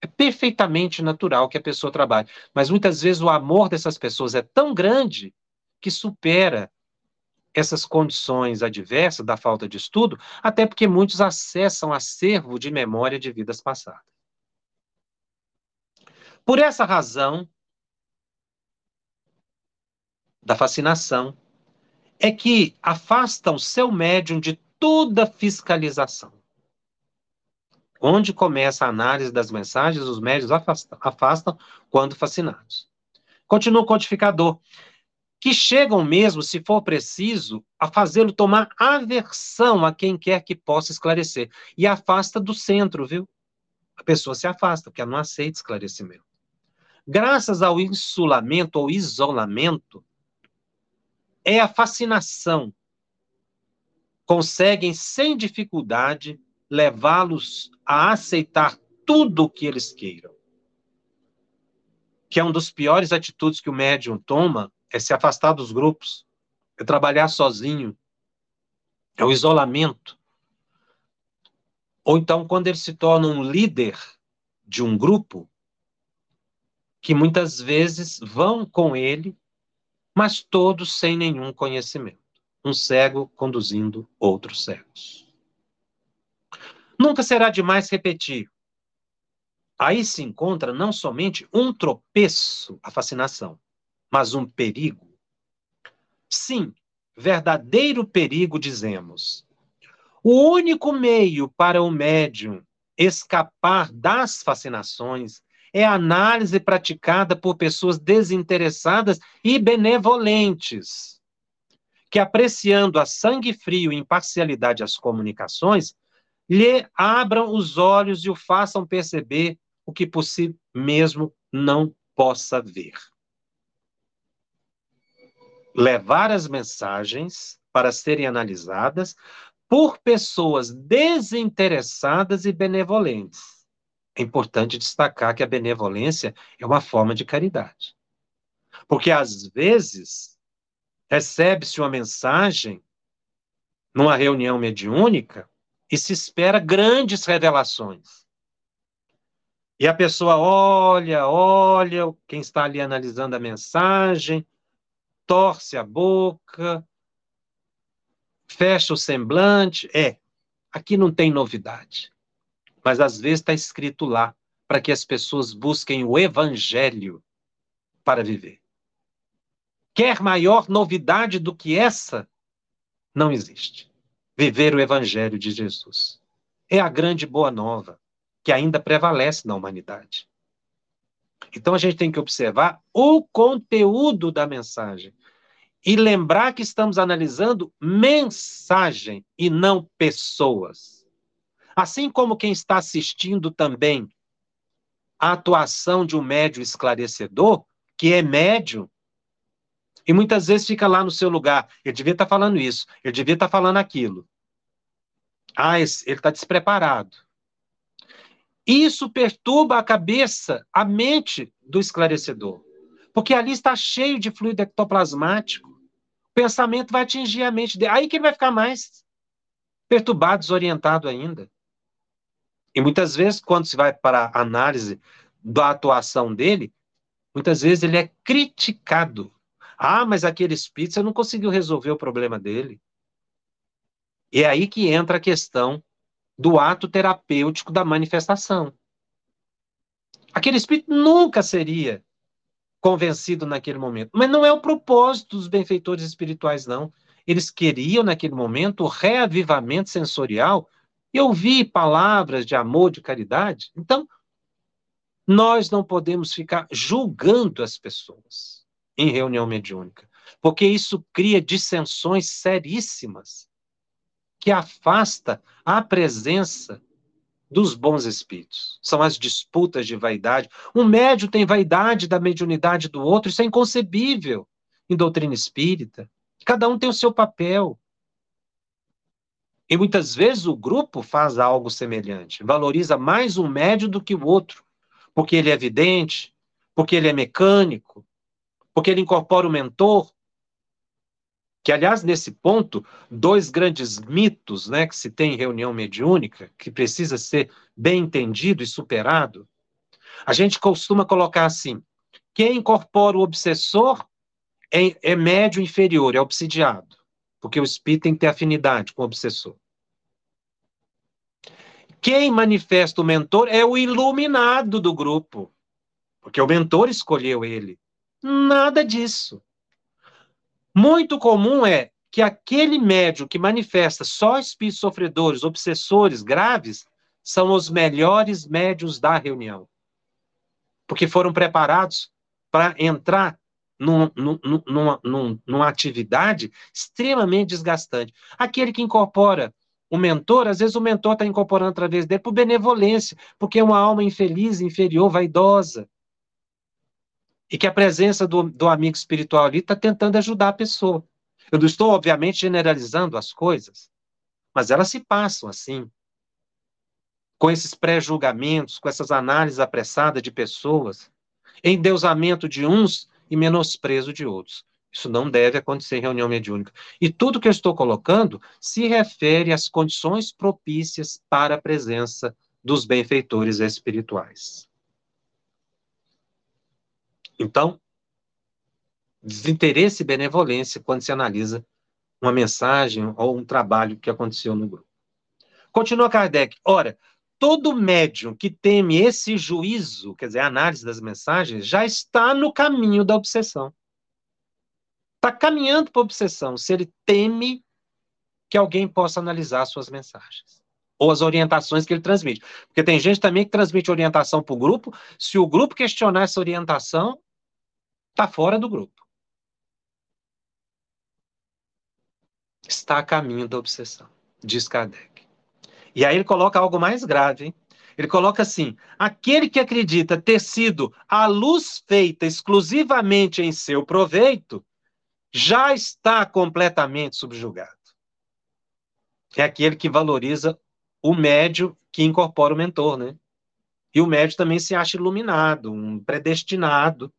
É perfeitamente natural que a pessoa trabalhe. Mas muitas vezes o amor dessas pessoas é tão grande que supera essas condições adversas da falta de estudo, até porque muitos acessam acervo de memória de vidas passadas. Por essa razão da fascinação, é que afastam seu médium de toda fiscalização. Onde começa a análise das mensagens, os médios afastam, afastam quando fascinados. Continua o codificador, que chegam mesmo, se for preciso, a fazê-lo tomar aversão a quem quer que possa esclarecer. E afasta do centro, viu? A pessoa se afasta, porque ela não aceita esclarecimento. Graças ao insulamento ou isolamento, é a fascinação. Conseguem, sem dificuldade, levá-los a aceitar tudo o que eles queiram. Que é uma das piores atitudes que o médium toma, é se afastar dos grupos, é trabalhar sozinho, é o isolamento. Ou então, quando ele se torna um líder de um grupo, que muitas vezes vão com ele, mas todos sem nenhum conhecimento. Um cego conduzindo outros cegos. Nunca será demais repetir. Aí se encontra não somente um tropeço, a fascinação, mas um perigo. Sim, verdadeiro perigo, dizemos. O único meio para o médium escapar das fascinações é a análise praticada por pessoas desinteressadas e benevolentes, que apreciando a sangue frio e imparcialidade as comunicações, lhe abram os olhos e o façam perceber o que por si mesmo não possa ver. Levar as mensagens para serem analisadas por pessoas desinteressadas e benevolentes é importante destacar que a benevolência é uma forma de caridade. Porque às vezes recebe-se uma mensagem numa reunião mediúnica e se espera grandes revelações. E a pessoa olha, olha, quem está ali analisando a mensagem, torce a boca, fecha o semblante. É, aqui não tem novidade mas às vezes está escrito lá para que as pessoas busquem o evangelho para viver. Quer maior novidade do que essa? Não existe. Viver o evangelho de Jesus. É a grande boa nova que ainda prevalece na humanidade. Então a gente tem que observar o conteúdo da mensagem e lembrar que estamos analisando mensagem e não pessoas. Assim como quem está assistindo também a atuação de um médium esclarecedor, que é médium, e muitas vezes fica lá no seu lugar. Ele devia estar falando isso, ele devia estar falando aquilo. Ah, ele está despreparado. Isso perturba a cabeça, a mente do esclarecedor. Porque ali está cheio de fluido ectoplasmático. O pensamento vai atingir a mente dele. Aí que ele vai ficar mais perturbado, desorientado ainda. E muitas vezes, quando se vai para a análise da atuação dele, muitas vezes ele é criticado. Ah, mas aquele espírito você não conseguiu resolver o problema dele. E é aí que entra a questão do ato terapêutico da manifestação. Aquele espírito nunca seria convencido naquele momento. Mas não é o propósito dos benfeitores espirituais, não. Eles queriam, naquele momento, o reavivamento sensorial e ouvir palavras de amor, de caridade. Então, nós não podemos ficar julgando as pessoas em reunião mediúnica, porque isso cria dissensões seríssimas que afasta a presença dos bons espíritos. São as disputas de vaidade. Um médium tem vaidade da mediunidade do outro, isso é inconcebível em doutrina espírita. Cada um tem o seu papel. E muitas vezes o grupo faz algo semelhante, valoriza mais um médio do que o outro, porque ele é evidente, porque ele é mecânico, porque ele incorpora o mentor. Que, aliás, nesse ponto, dois grandes mitos né, que se tem em reunião mediúnica, que precisa ser bem entendido e superado, A gente costuma colocar assim: quem incorpora o obsessor é, é médio inferior, é obsidiado, porque o espírito tem que ter afinidade com o obsessor. Quem manifesta o mentor é o iluminado do grupo, porque o mentor escolheu ele. Nada disso. Muito comum é que aquele médio que manifesta só espíritos sofredores, obsessores graves, são os melhores médios da reunião. Porque foram preparados para entrar num, num, numa, numa atividade extremamente desgastante. Aquele que incorpora o mentor, às vezes o mentor está incorporando através dele por benevolência, porque é uma alma infeliz, inferior, vaidosa. E que a presença do, do amigo espiritual ali está tentando ajudar a pessoa. Eu não estou, obviamente, generalizando as coisas, mas elas se passam assim. Com esses pré-julgamentos, com essas análises apressadas de pessoas, endeusamento de uns e menosprezo de outros. Isso não deve acontecer em reunião mediúnica. E tudo que eu estou colocando se refere às condições propícias para a presença dos benfeitores espirituais. Então, desinteresse e benevolência quando se analisa uma mensagem ou um trabalho que aconteceu no grupo. Continua Kardec. Ora, todo médium que teme esse juízo, quer dizer, a análise das mensagens, já está no caminho da obsessão. Está caminhando para a obsessão, se ele teme que alguém possa analisar suas mensagens. Ou as orientações que ele transmite. Porque tem gente também que transmite orientação para o grupo, se o grupo questionar essa orientação, está fora do grupo. Está a caminho da obsessão, diz Kardec. E aí ele coloca algo mais grave, hein? Ele coloca assim: aquele que acredita ter sido a luz feita exclusivamente em seu proveito, já está completamente subjugado. É aquele que valoriza o médio que incorpora o mentor, né? E o médio também se acha iluminado, um predestinado,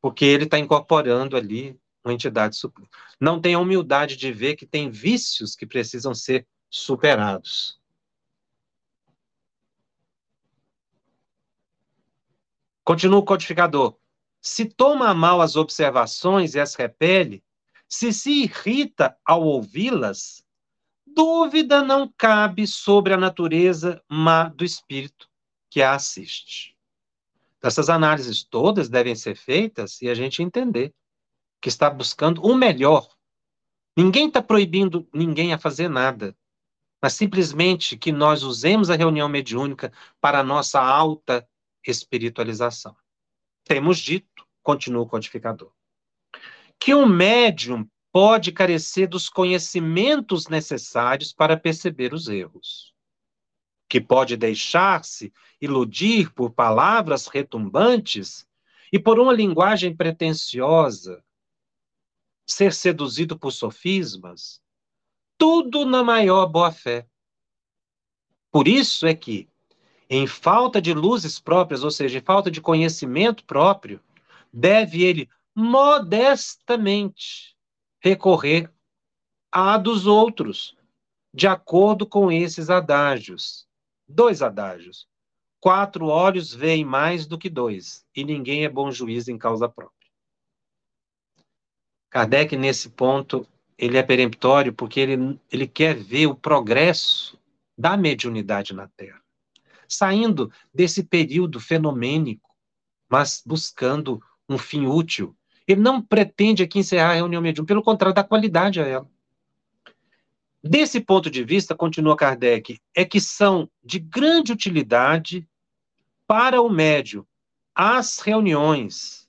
porque ele está incorporando ali uma entidade suprema. Não tem a humildade de ver que tem vícios que precisam ser superados. Continua o codificador. Se toma mal as observações e as repele, se se irrita ao ouvi-las, dúvida não cabe sobre a natureza má do espírito que a assiste. Essas análises todas devem ser feitas e a gente entender que está buscando o melhor. Ninguém está proibindo ninguém a fazer nada, mas simplesmente que nós usemos a reunião mediúnica para a nossa alta espiritualização. Temos dito, continua o codificador, que um médium pode carecer dos conhecimentos necessários para perceber os erros, que pode deixar-se iludir por palavras retumbantes e por uma linguagem pretensiosa, ser seduzido por sofismas, tudo na maior boa-fé. Por isso é que, em falta de luzes próprias, ou seja, em falta de conhecimento próprio, deve ele modestamente recorrer à dos outros, de acordo com esses adágios. Dois adágios. Quatro olhos veem mais do que dois, e ninguém é bom juiz em causa própria. Kardec, nesse ponto, ele é peremptório porque ele, ele quer ver o progresso da mediunidade na Terra saindo desse período fenomênico, mas buscando um fim útil. Ele não pretende aqui encerrar a reunião mediúnica, pelo contrário, dá qualidade a ela. Desse ponto de vista, continua Kardec, é que são de grande utilidade para o médio as reuniões,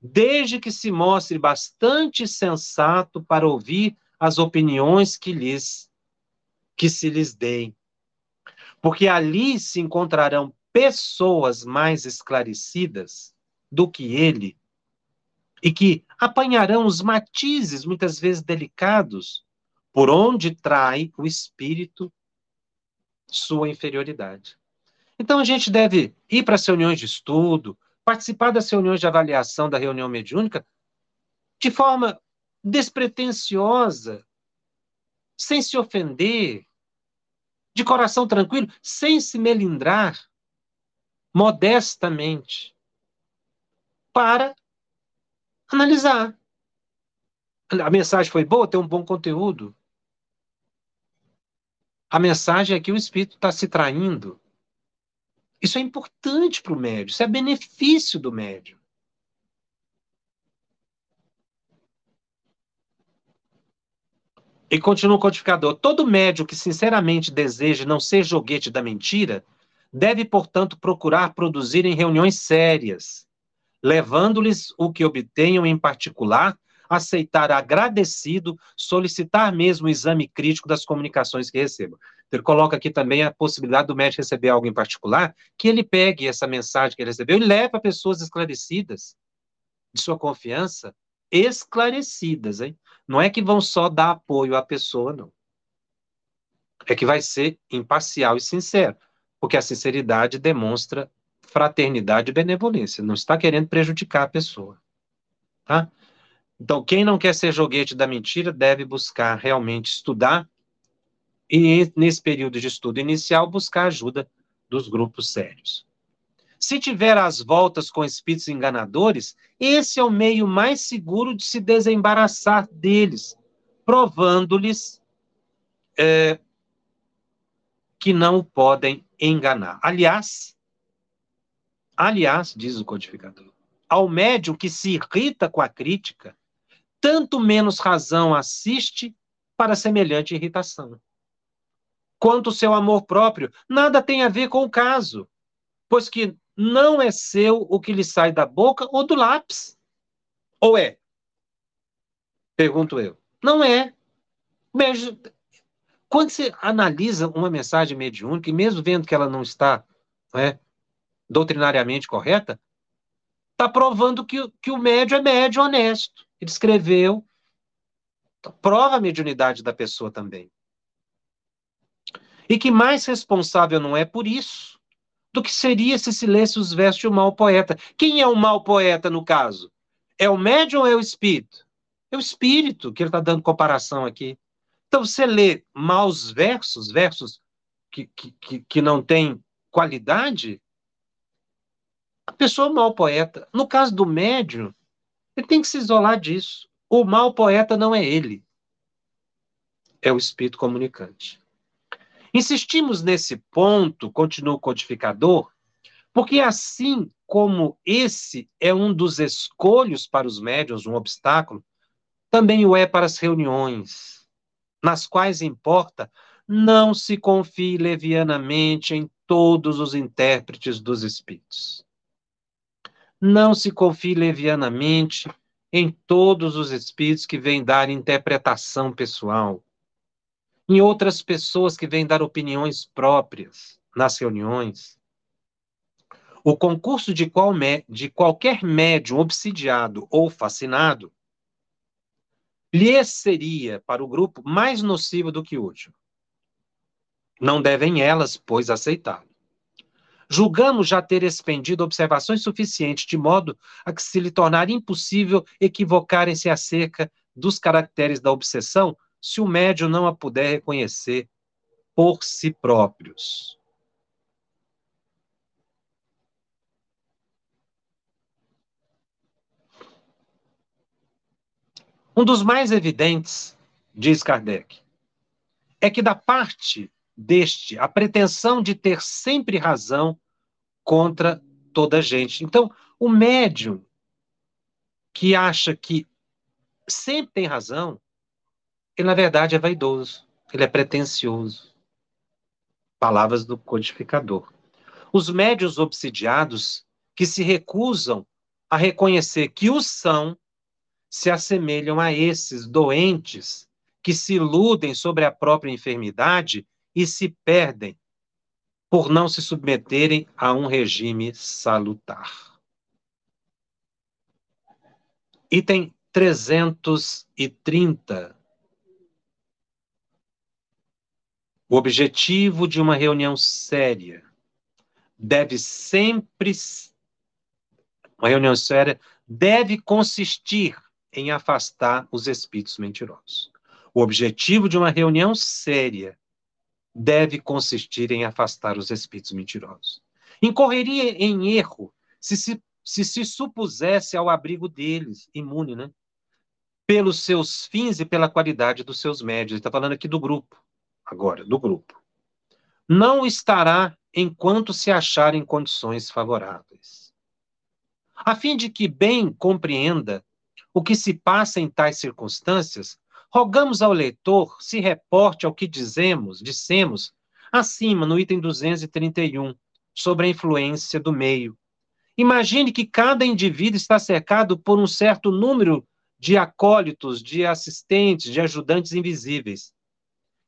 desde que se mostre bastante sensato para ouvir as opiniões que lhes que se lhes deem porque ali se encontrarão pessoas mais esclarecidas do que ele e que apanharão os matizes, muitas vezes delicados, por onde trai o espírito sua inferioridade. Então a gente deve ir para as reuniões de estudo, participar das reuniões de avaliação da reunião mediúnica de forma despretensiosa, sem se ofender, de coração tranquilo, sem se melindrar. modestamente, para analisar. A mensagem foi boa, tem um bom conteúdo. A mensagem é que o espírito está se traindo. Isso é importante para o médium, isso é benefício do médium. E continua o codificador. Todo médium que sinceramente deseja não ser joguete da mentira deve, portanto, procurar produzir em reuniões sérias, levando-lhes o que obtenham em particular, aceitar agradecido, solicitar mesmo o exame crítico das comunicações que receba. Então, ele coloca aqui também a possibilidade do médico receber algo em particular, que ele pegue essa mensagem que ele recebeu e leve a pessoas esclarecidas, de sua confiança, esclarecidas, hein? Não é que vão só dar apoio à pessoa, não. É que vai ser imparcial e sincero, porque a sinceridade demonstra fraternidade e benevolência, não está querendo prejudicar a pessoa, tá? Então, quem não quer ser joguete da mentira deve buscar realmente estudar e, nesse período de estudo inicial, buscar ajuda dos grupos sérios. Se tiver as voltas com espíritos enganadores, esse é o meio mais seguro de se desembaraçar deles, provando-lhes é, que não o podem enganar. Aliás, aliás, diz o codificador, ao médium que se irrita com a crítica, tanto menos razão assiste para semelhante irritação. Quanto o seu amor próprio, nada tem a ver com o caso, pois que não é seu o que lhe sai da boca ou do lápis. Ou é? Pergunto eu. Não é. Quando você analisa uma mensagem mediúnica, e mesmo vendo que ela não está é, doutrinariamente correta, está provando que, que o médio é médio honesto. Ele escreveu, então, prova a mediunidade da pessoa também. E que mais responsável não é por isso do que seria se Silêncios veste o mau poeta. Quem é o mau poeta, no caso? É o médium ou é o espírito? É o espírito que ele está dando comparação aqui. Então, você lê maus versos, versos que, que, que não têm qualidade, a pessoa é um mau poeta. No caso do médium, ele tem que se isolar disso. O mau poeta não é ele, é o espírito comunicante. Insistimos nesse ponto, continua o codificador, porque assim como esse é um dos escolhos para os médiuns, um obstáculo, também o é para as reuniões, nas quais importa não se confie levianamente em todos os intérpretes dos espíritos. Não se confie levianamente em todos os espíritos que vêm dar interpretação pessoal em outras pessoas que vêm dar opiniões próprias nas reuniões. O concurso de, qual de qualquer médium obsidiado ou fascinado lhe seria, para o grupo, mais nocivo do que útil. Não devem elas, pois, aceitá-lo. Julgamos já ter expendido observações suficientes de modo a que se lhe tornar impossível equivocarem-se acerca dos caracteres da obsessão se o médium não a puder reconhecer por si próprios. Um dos mais evidentes, diz Kardec, é que da parte deste a pretensão de ter sempre razão contra toda a gente. Então, o médium que acha que sempre tem razão, ele, na verdade, é vaidoso, ele é pretensioso. Palavras do codificador. Os médios obsidiados que se recusam a reconhecer que o são, se assemelham a esses doentes que se iludem sobre a própria enfermidade e se perdem por não se submeterem a um regime salutar. Item 330 O objetivo de uma reunião séria deve sempre. Uma reunião séria deve consistir em afastar os espíritos mentirosos. O objetivo de uma reunião séria deve consistir em afastar os espíritos mentirosos. Incorreria em erro se se, se, se supusesse ao abrigo deles, imune, né? Pelos seus fins e pela qualidade dos seus médios. Ele está falando aqui do grupo, agora, do grupo. Não estará enquanto se achar em condições favoráveis. A fim de que bem compreenda o que se passa em tais circunstâncias, rogamos ao leitor se reporte ao que dizemos, dissemos acima no item 231, sobre a influência do meio. Imagine que cada indivíduo está cercado por um certo número de acólitos, de assistentes, de ajudantes invisíveis,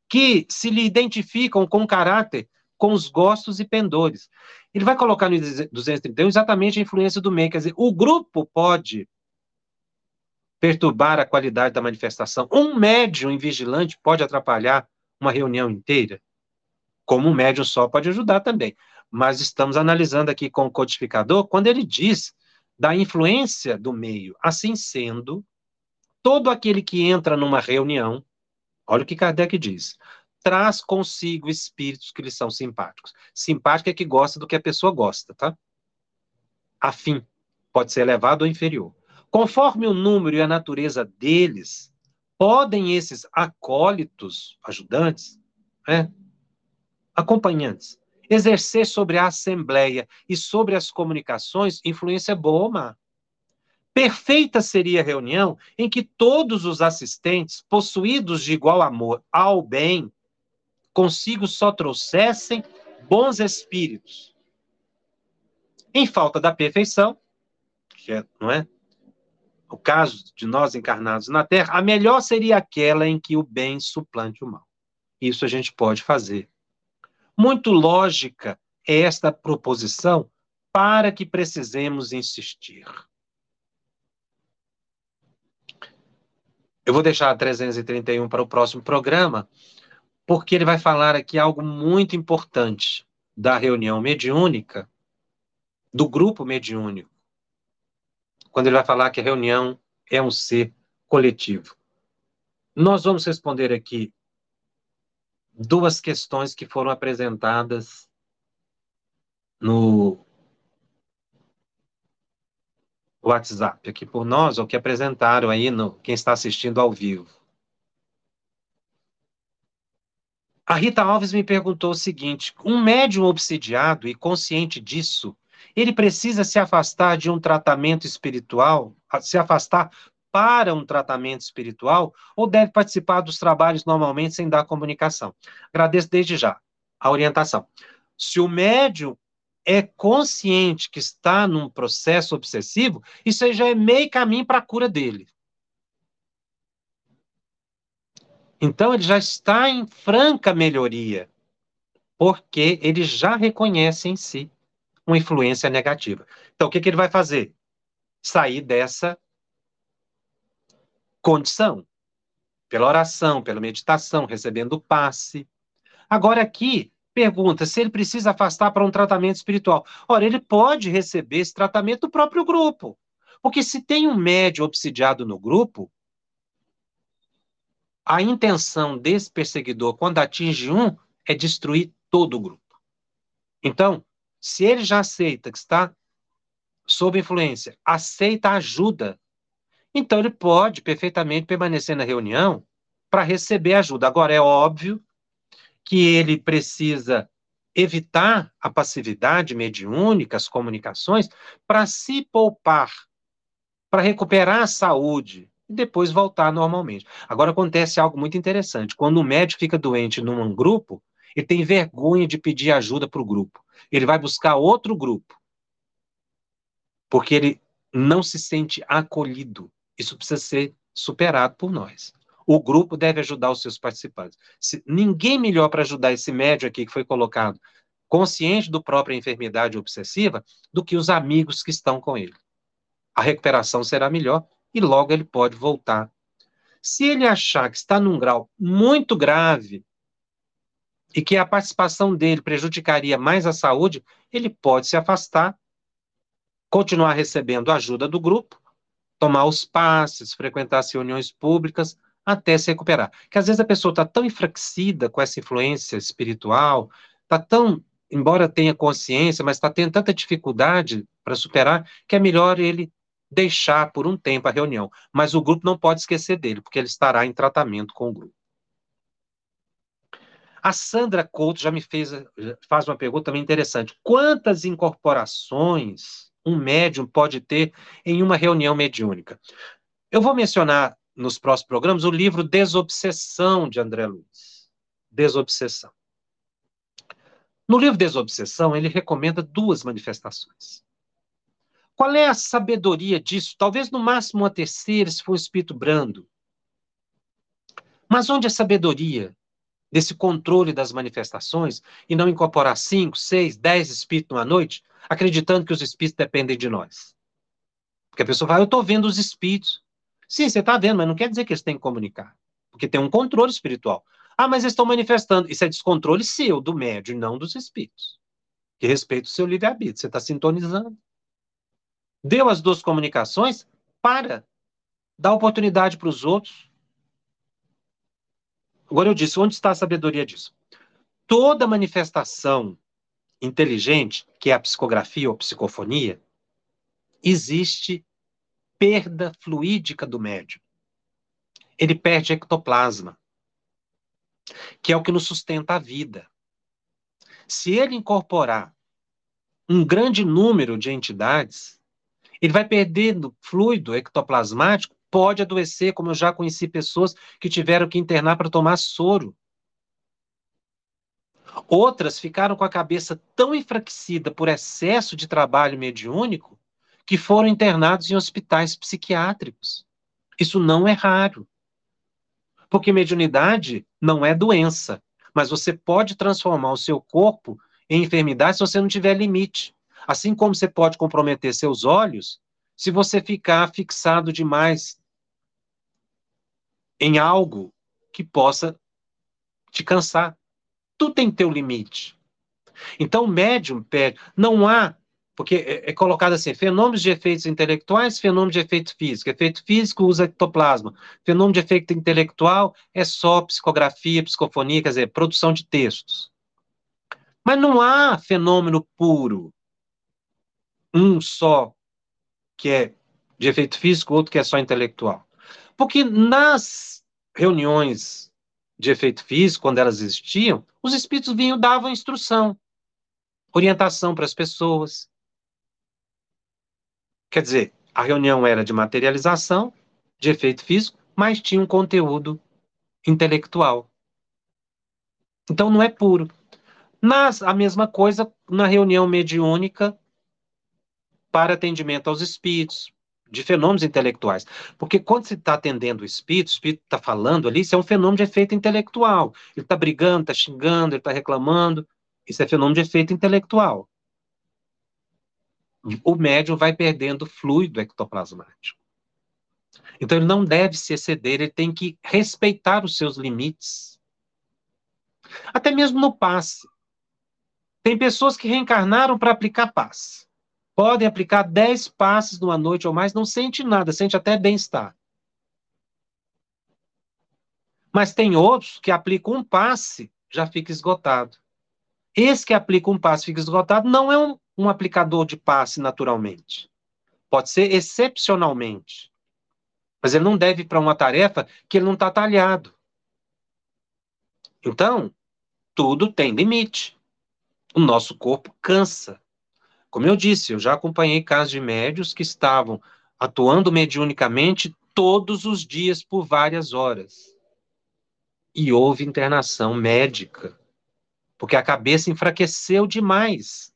que se lhe identificam com caráter, com os gostos e pendores. Ele vai colocar no 231 exatamente a influência do meio, quer dizer, o grupo pode perturbar a qualidade da manifestação. Um médium invigilante pode atrapalhar uma reunião inteira, como um médium só pode ajudar também. Mas estamos analisando aqui com o codificador quando ele diz da influência do meio. Assim sendo, todo aquele que entra numa reunião, olha o que Kardec diz, traz consigo espíritos que lhe são simpáticos. Simpático é que gosta do que a pessoa gosta, tá? Afim, pode ser elevado ou inferior. Conforme o número e a natureza deles, podem esses acólitos, ajudantes, né, acompanhantes, exercer sobre a assembleia e sobre as comunicações influência boa ou má. Perfeita seria a reunião em que todos os assistentes, possuídos de igual amor ao bem, consigo só trouxessem bons espíritos. Em falta da perfeição, que é, não é? o caso de nós encarnados na Terra, a melhor seria aquela em que o bem suplante o mal. Isso a gente pode fazer. Muito lógica é esta proposição para que precisemos insistir. Eu vou deixar a 331 para o próximo programa, porque ele vai falar aqui algo muito importante da reunião mediúnica, do grupo mediúnico quando ele vai falar que a reunião é um ser coletivo. Nós vamos responder aqui duas questões que foram apresentadas no WhatsApp aqui por nós, ou que apresentaram aí no quem está assistindo ao vivo. A Rita Alves me perguntou o seguinte: um médium obsidiado e consciente disso ele precisa se afastar de um tratamento espiritual, se afastar para um tratamento espiritual, ou deve participar dos trabalhos normalmente sem dar comunicação? Agradeço desde já a orientação. Se o médium é consciente que está num processo obsessivo, isso aí já é meio caminho para a cura dele. Então ele já está em franca melhoria, porque ele já reconhece em si uma influência negativa. Então, o que, que ele vai fazer? Sair dessa condição, pela oração, pela meditação, recebendo passe. Agora, aqui, pergunta se ele precisa afastar para um tratamento espiritual. Ora, ele pode receber esse tratamento do próprio grupo. Porque se tem um médio obsidiado no grupo, a intenção desse perseguidor, quando atinge um, é destruir todo o grupo. Então, se ele já aceita que está sob influência, aceita ajuda, então ele pode perfeitamente permanecer na reunião para receber ajuda. Agora, é óbvio que ele precisa evitar a passividade mediúnica, as comunicações, para se poupar, para recuperar a saúde e depois voltar normalmente. Agora acontece algo muito interessante. Quando o médico fica doente num grupo, ele tem vergonha de pedir ajuda para o grupo ele vai buscar outro grupo. Porque ele não se sente acolhido. Isso precisa ser superado por nós. O grupo deve ajudar os seus participantes. Se, ninguém melhor para ajudar esse médio aqui que foi colocado, consciente do própria enfermidade obsessiva, do que os amigos que estão com ele. A recuperação será melhor e logo ele pode voltar. Se ele achar que está num grau muito grave, e que a participação dele prejudicaria mais a saúde, ele pode se afastar, continuar recebendo ajuda do grupo, tomar os passes, frequentar as reuniões públicas, até se recuperar. Que às vezes a pessoa está tão enfraquecida com essa influência espiritual, está tão embora tenha consciência, mas está tendo tanta dificuldade para superar, que é melhor ele deixar por um tempo a reunião. Mas o grupo não pode esquecer dele, porque ele estará em tratamento com o grupo. A Sandra Couto já me fez faz uma pergunta também interessante. Quantas incorporações um médium pode ter em uma reunião mediúnica? Eu vou mencionar nos próximos programas o livro Desobsessão de André Luiz. Desobsessão. No livro Desobsessão, ele recomenda duas manifestações. Qual é a sabedoria disso? Talvez no máximo uma terceira, se for um espírito brando. Mas onde a sabedoria desse controle das manifestações e não incorporar cinco, seis, dez espíritos numa noite, acreditando que os espíritos dependem de nós. Porque a pessoa fala, eu estou vendo os espíritos. Sim, você está vendo, mas não quer dizer que eles têm que comunicar. Porque tem um controle espiritual. Ah, mas eles estão manifestando. Isso é descontrole seu, do médium, não dos espíritos. Que respeita o seu livre-arbítrio. Você está sintonizando. Deu as duas comunicações, para. Dá oportunidade para os outros. Agora eu disse, onde está a sabedoria disso? Toda manifestação inteligente, que é a psicografia ou psicofonia, existe perda fluídica do médium. Ele perde ectoplasma, que é o que nos sustenta a vida. Se ele incorporar um grande número de entidades, ele vai perdendo fluido ectoplasmático pode adoecer, como eu já conheci pessoas que tiveram que internar para tomar soro. Outras ficaram com a cabeça tão enfraquecida por excesso de trabalho mediúnico que foram internados em hospitais psiquiátricos. Isso não é raro. Porque mediunidade não é doença, mas você pode transformar o seu corpo em enfermidade se você não tiver limite. Assim como você pode comprometer seus olhos se você ficar fixado demais em algo que possa te cansar. Tu tem teu limite. Então, o médium pede. Não há, porque é, é, colocado assim: fenômenos de efeitos intelectuais, fenômeno de efeito físico. Efeito físico usa ectoplasma. Fenômeno de efeito intelectual é só psicografia, psicofonia, quer dizer, produção de textos. Mas não há fenômeno puro. Um só que é de efeito físico, outro que é só intelectual. Porque nas reuniões de efeito físico, quando elas existiam, os espíritos vinham davam instrução, orientação para as pessoas. Quer dizer, a reunião era de materialização, de efeito físico, mas tinha um conteúdo intelectual. Então não é puro. Nas, a mesma coisa na reunião mediúnica para atendimento aos espíritos, de fenômenos intelectuais. Porque quando você está atendendo o espírito, o espírito está falando ali, isso é um fenômeno de efeito intelectual. Ele está brigando, está xingando, ele está reclamando. Isso é fenômeno de efeito intelectual. O médium vai perdendo fluido ectoplasmático. Então ele não deve se exceder, ele tem que respeitar os seus limites. Até mesmo no passe. Tem pessoas que reencarnaram para aplicar passe podem aplicar 10 passes numa noite ou mais, não sente nada, sente até bem-estar. Mas tem outros que aplicam um passe, já fica esgotado. Esse que aplica um passe fica esgotado não é um, um aplicador de passe naturalmente. Pode ser excepcionalmente. Mas ele não deve para uma tarefa que ele não está talhado. Então, tudo tem limite. O nosso corpo cansa. Como eu disse, eu já acompanhei casos de médios que estavam atuando mediunicamente todos os dias por várias horas. E houve internação médica, porque a cabeça enfraqueceu demais.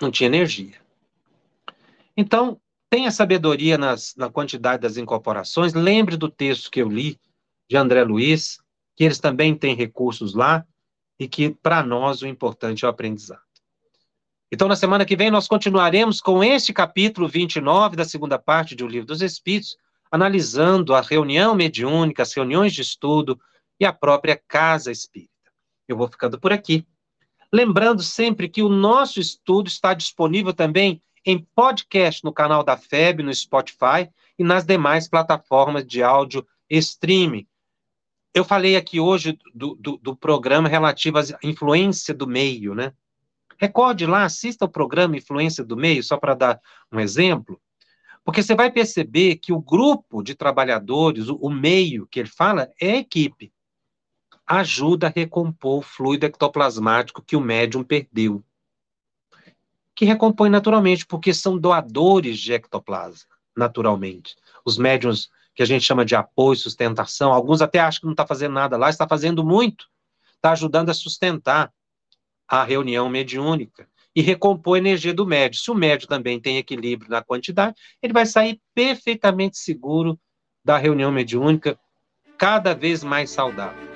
Não tinha energia. Então, tenha sabedoria nas, na quantidade das incorporações. Lembre do texto que eu li de André Luiz, que eles também têm recursos lá e que, para nós, o importante é o aprendizado. Então, na semana que vem, nós continuaremos com este capítulo 29 da segunda parte do Livro dos Espíritos, analisando a reunião mediúnica, as reuniões de estudo e a própria casa espírita. Eu vou ficando por aqui. Lembrando sempre que o nosso estudo está disponível também em podcast no canal da FEB, no Spotify e nas demais plataformas de áudio streaming. eu falei aqui hoje do, do, do programa relativo à influência do meio, né? Recorde lá, assista o programa Influência do Meio, só para dar um exemplo, porque você vai perceber que o grupo de trabalhadores, o, o meio que ele fala, é a equipe. Ajuda a recompor o fluido ectoplasmático que o médium perdeu. Que recompõe naturalmente, porque são doadores de ectoplasma, naturalmente. Os médiums que a gente chama de apoio, sustentação, alguns até acham que não está fazendo nada lá, está fazendo muito, está ajudando a sustentar a reunião mediúnica e recompor a energia do médio. Se o médio também tem equilíbrio na quantidade, ele vai sair perfeitamente seguro da reunião mediúnica, cada vez mais saudável.